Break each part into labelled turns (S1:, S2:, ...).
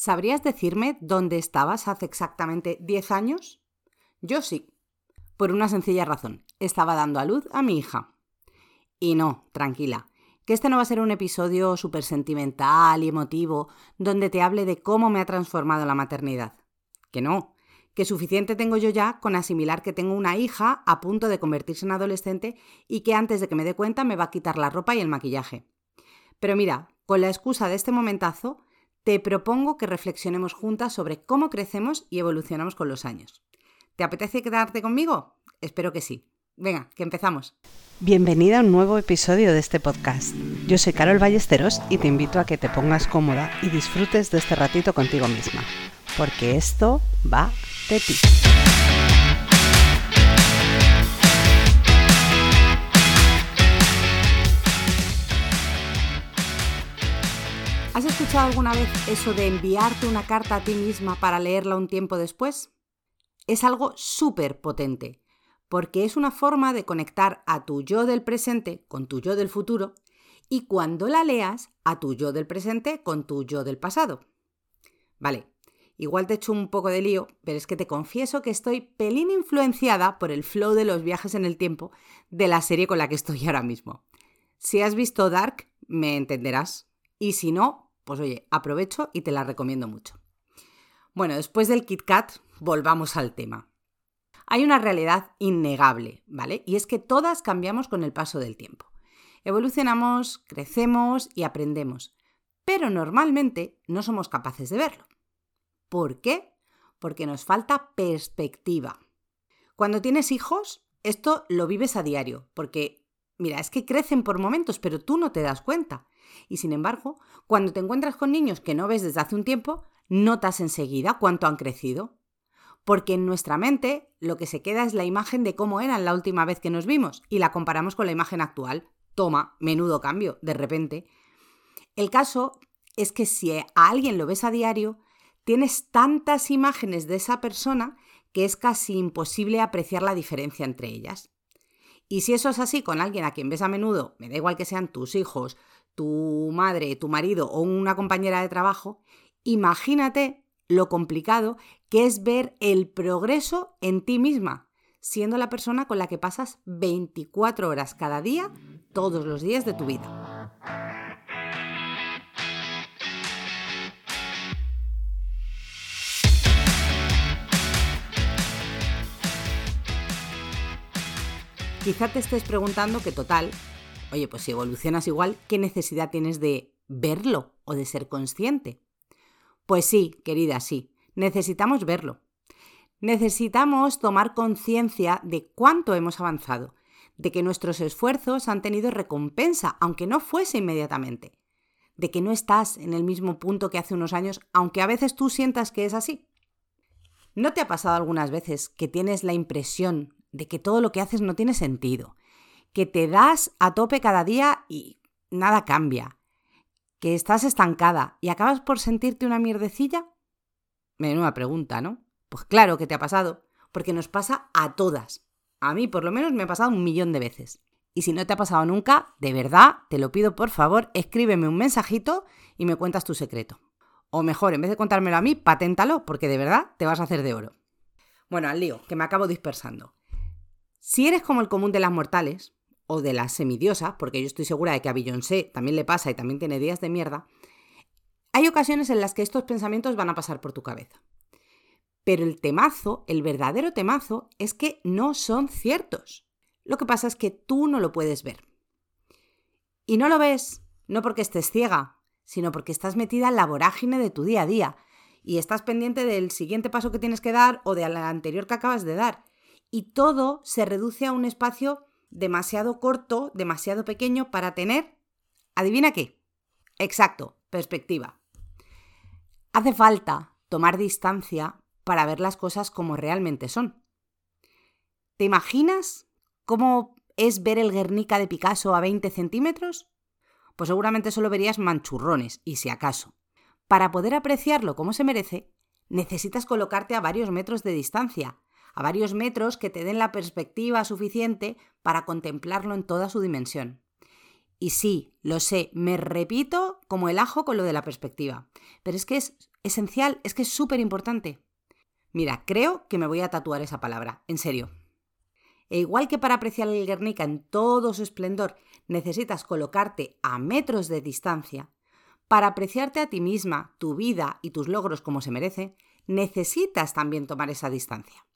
S1: ¿Sabrías decirme dónde estabas hace exactamente 10 años? Yo sí. Por una sencilla razón. Estaba dando a luz a mi hija. Y no, tranquila, que este no va a ser un episodio súper sentimental y emotivo donde te hable de cómo me ha transformado la maternidad. Que no, que suficiente tengo yo ya con asimilar que tengo una hija a punto de convertirse en adolescente y que antes de que me dé cuenta me va a quitar la ropa y el maquillaje. Pero mira, con la excusa de este momentazo, te propongo que reflexionemos juntas sobre cómo crecemos y evolucionamos con los años. ¿Te apetece quedarte conmigo? Espero que sí. Venga, que empezamos.
S2: Bienvenida a un nuevo episodio de este podcast. Yo soy Carol Ballesteros y te invito a que te pongas cómoda y disfrutes de este ratito contigo misma, porque esto va de ti.
S1: ¿Has escuchado alguna vez eso de enviarte una carta a ti misma para leerla un tiempo después? Es algo súper potente, porque es una forma de conectar a tu yo del presente con tu yo del futuro y cuando la leas a tu yo del presente con tu yo del pasado. Vale, igual te echo un poco de lío, pero es que te confieso que estoy pelín influenciada por el flow de los viajes en el tiempo de la serie con la que estoy ahora mismo. Si has visto Dark, me entenderás. Y si no, pues oye, aprovecho y te la recomiendo mucho. Bueno, después del Kit Kat, volvamos al tema. Hay una realidad innegable, ¿vale? Y es que todas cambiamos con el paso del tiempo. Evolucionamos, crecemos y aprendemos, pero normalmente no somos capaces de verlo. ¿Por qué? Porque nos falta perspectiva. Cuando tienes hijos, esto lo vives a diario, porque, mira, es que crecen por momentos, pero tú no te das cuenta. Y sin embargo, cuando te encuentras con niños que no ves desde hace un tiempo, notas enseguida cuánto han crecido. Porque en nuestra mente lo que se queda es la imagen de cómo eran la última vez que nos vimos y la comparamos con la imagen actual. Toma, menudo cambio, de repente. El caso es que si a alguien lo ves a diario, tienes tantas imágenes de esa persona que es casi imposible apreciar la diferencia entre ellas. Y si eso es así con alguien a quien ves a menudo, me da igual que sean tus hijos, tu madre, tu marido o una compañera de trabajo, imagínate lo complicado que es ver el progreso en ti misma, siendo la persona con la que pasas 24 horas cada día, todos los días de tu vida. Quizá te estés preguntando que total, Oye, pues si evolucionas igual, ¿qué necesidad tienes de verlo o de ser consciente? Pues sí, querida, sí, necesitamos verlo. Necesitamos tomar conciencia de cuánto hemos avanzado, de que nuestros esfuerzos han tenido recompensa, aunque no fuese inmediatamente, de que no estás en el mismo punto que hace unos años, aunque a veces tú sientas que es así. ¿No te ha pasado algunas veces que tienes la impresión de que todo lo que haces no tiene sentido, que te das a tope cada día y nada cambia, que estás estancada y acabas por sentirte una mierdecilla? Menuda pregunta, ¿no? Pues claro que te ha pasado, porque nos pasa a todas. A mí por lo menos me ha pasado un millón de veces. Y si no te ha pasado nunca, de verdad, te lo pido por favor, escríbeme un mensajito y me cuentas tu secreto. O mejor, en vez de contármelo a mí, paténtalo, porque de verdad te vas a hacer de oro. Bueno, al lío, que me acabo dispersando. Si eres como el común de las mortales, o de las semidiosas, porque yo estoy segura de que a Beyoncé también le pasa y también tiene días de mierda, hay ocasiones en las que estos pensamientos van a pasar por tu cabeza. Pero el temazo, el verdadero temazo, es que no son ciertos. Lo que pasa es que tú no lo puedes ver. Y no lo ves, no porque estés ciega, sino porque estás metida en la vorágine de tu día a día y estás pendiente del siguiente paso que tienes que dar o del anterior que acabas de dar. Y todo se reduce a un espacio demasiado corto, demasiado pequeño para tener, adivina qué, exacto, perspectiva. Hace falta tomar distancia para ver las cosas como realmente son. ¿Te imaginas cómo es ver el Guernica de Picasso a 20 centímetros? Pues seguramente solo verías manchurrones, y si acaso. Para poder apreciarlo como se merece, necesitas colocarte a varios metros de distancia, a varios metros que te den la perspectiva suficiente para contemplarlo en toda su dimensión. Y sí, lo sé, me repito como el ajo con lo de la perspectiva. Pero es que es esencial, es que es súper importante. Mira, creo que me voy a tatuar esa palabra, en serio. E igual que para apreciar el Guernica en todo su esplendor necesitas colocarte a metros de distancia, para apreciarte a ti misma, tu vida y tus logros como se merece, necesitas también tomar esa distancia.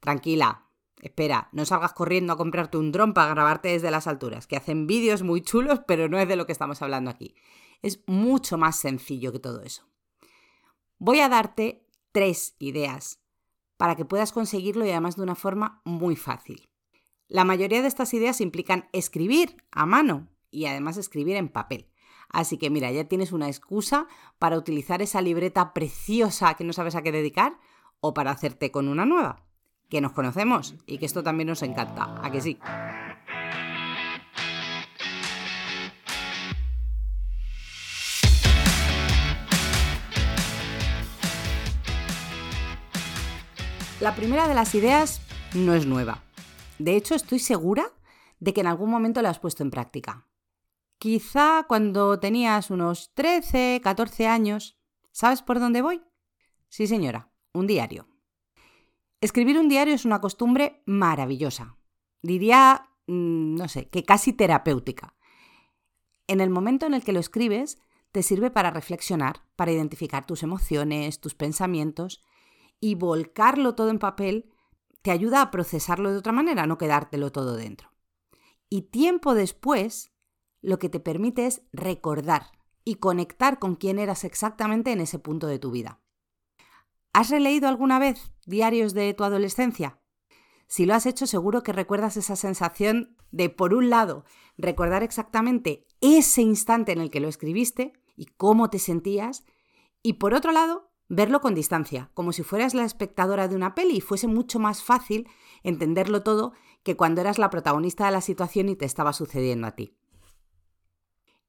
S1: Tranquila, espera, no salgas corriendo a comprarte un dron para grabarte desde las alturas, que hacen vídeos muy chulos, pero no es de lo que estamos hablando aquí. Es mucho más sencillo que todo eso. Voy a darte tres ideas para que puedas conseguirlo y además de una forma muy fácil. La mayoría de estas ideas implican escribir a mano y además escribir en papel. Así que mira, ya tienes una excusa para utilizar esa libreta preciosa que no sabes a qué dedicar o para hacerte con una nueva. Que nos conocemos y que esto también nos encanta. ¿A que sí? La primera de las ideas no es nueva. De hecho, estoy segura de que en algún momento la has puesto en práctica. Quizá cuando tenías unos 13, 14 años. ¿Sabes por dónde voy? Sí, señora, un diario. Escribir un diario es una costumbre maravillosa. Diría, mm, no sé, que casi terapéutica. En el momento en el que lo escribes, te sirve para reflexionar, para identificar tus emociones, tus pensamientos y volcarlo todo en papel te ayuda a procesarlo de otra manera, no quedártelo todo dentro. Y tiempo después, lo que te permite es recordar y conectar con quién eras exactamente en ese punto de tu vida. ¿Has releído alguna vez diarios de tu adolescencia? Si lo has hecho, seguro que recuerdas esa sensación de, por un lado, recordar exactamente ese instante en el que lo escribiste y cómo te sentías, y por otro lado, verlo con distancia, como si fueras la espectadora de una peli y fuese mucho más fácil entenderlo todo que cuando eras la protagonista de la situación y te estaba sucediendo a ti.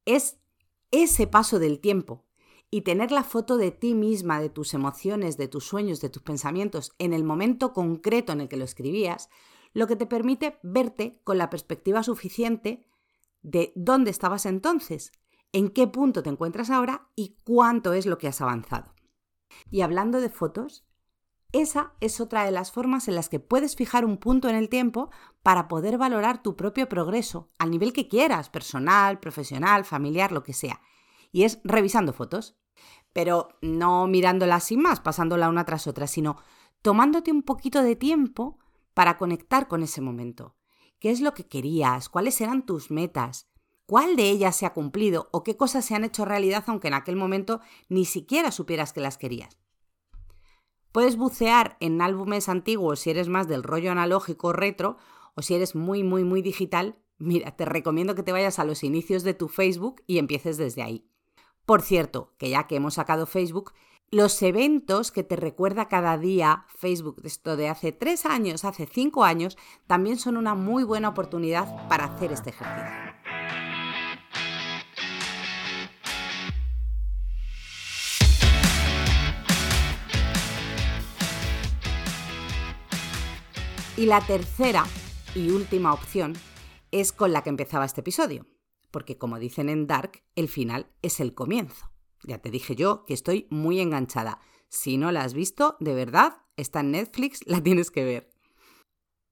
S1: Es ese paso del tiempo y tener la foto de ti misma, de tus emociones, de tus sueños, de tus pensamientos en el momento concreto en el que lo escribías, lo que te permite verte con la perspectiva suficiente de dónde estabas entonces, en qué punto te encuentras ahora y cuánto es lo que has avanzado. Y hablando de fotos, esa es otra de las formas en las que puedes fijar un punto en el tiempo para poder valorar tu propio progreso, al nivel que quieras, personal, profesional, familiar, lo que sea. Y es revisando fotos. Pero no mirándolas sin más, pasándola una tras otra, sino tomándote un poquito de tiempo para conectar con ese momento. ¿Qué es lo que querías? ¿Cuáles eran tus metas? cuál de ellas se ha cumplido o qué cosas se han hecho realidad aunque en aquel momento ni siquiera supieras que las querías. Puedes bucear en álbumes antiguos si eres más del rollo analógico retro o si eres muy, muy, muy digital. Mira, te recomiendo que te vayas a los inicios de tu Facebook y empieces desde ahí. Por cierto, que ya que hemos sacado Facebook, los eventos que te recuerda cada día Facebook, esto de hace tres años, hace cinco años, también son una muy buena oportunidad para hacer este ejercicio. Y la tercera y última opción es con la que empezaba este episodio, porque como dicen en Dark, el final es el comienzo. Ya te dije yo que estoy muy enganchada. Si no la has visto, de verdad, está en Netflix, la tienes que ver.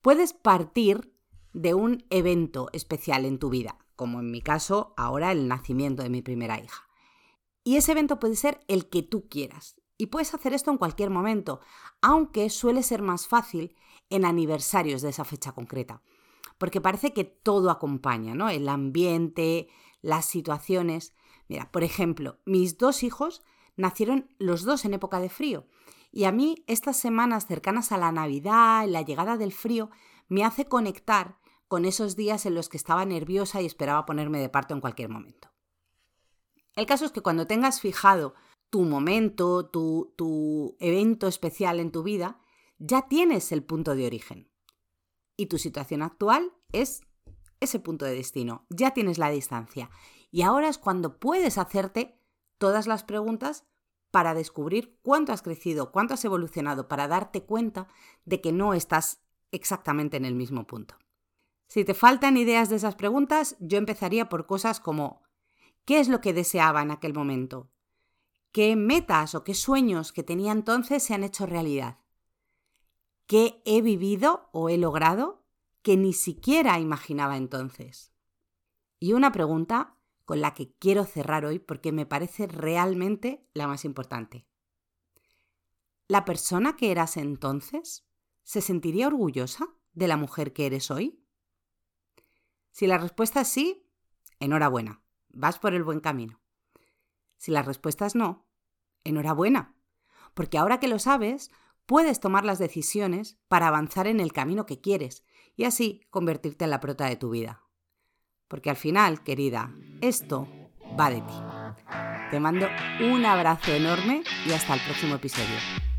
S1: Puedes partir de un evento especial en tu vida, como en mi caso ahora el nacimiento de mi primera hija. Y ese evento puede ser el que tú quieras. Y puedes hacer esto en cualquier momento, aunque suele ser más fácil en aniversarios de esa fecha concreta. Porque parece que todo acompaña, ¿no? El ambiente, las situaciones. Mira, por ejemplo, mis dos hijos nacieron los dos en época de frío. Y a mí estas semanas cercanas a la Navidad, la llegada del frío, me hace conectar con esos días en los que estaba nerviosa y esperaba ponerme de parto en cualquier momento. El caso es que cuando tengas fijado tu momento, tu, tu evento especial en tu vida, ya tienes el punto de origen. Y tu situación actual es ese punto de destino, ya tienes la distancia. Y ahora es cuando puedes hacerte todas las preguntas para descubrir cuánto has crecido, cuánto has evolucionado, para darte cuenta de que no estás exactamente en el mismo punto. Si te faltan ideas de esas preguntas, yo empezaría por cosas como ¿qué es lo que deseaba en aquel momento? ¿Qué metas o qué sueños que tenía entonces se han hecho realidad? ¿Qué he vivido o he logrado que ni siquiera imaginaba entonces? Y una pregunta con la que quiero cerrar hoy porque me parece realmente la más importante. ¿La persona que eras entonces se sentiría orgullosa de la mujer que eres hoy? Si la respuesta es sí, enhorabuena, vas por el buen camino. Si la respuesta es no, enhorabuena, porque ahora que lo sabes, puedes tomar las decisiones para avanzar en el camino que quieres y así convertirte en la prota de tu vida. Porque al final, querida, esto va de ti. Te mando un abrazo enorme y hasta el próximo episodio.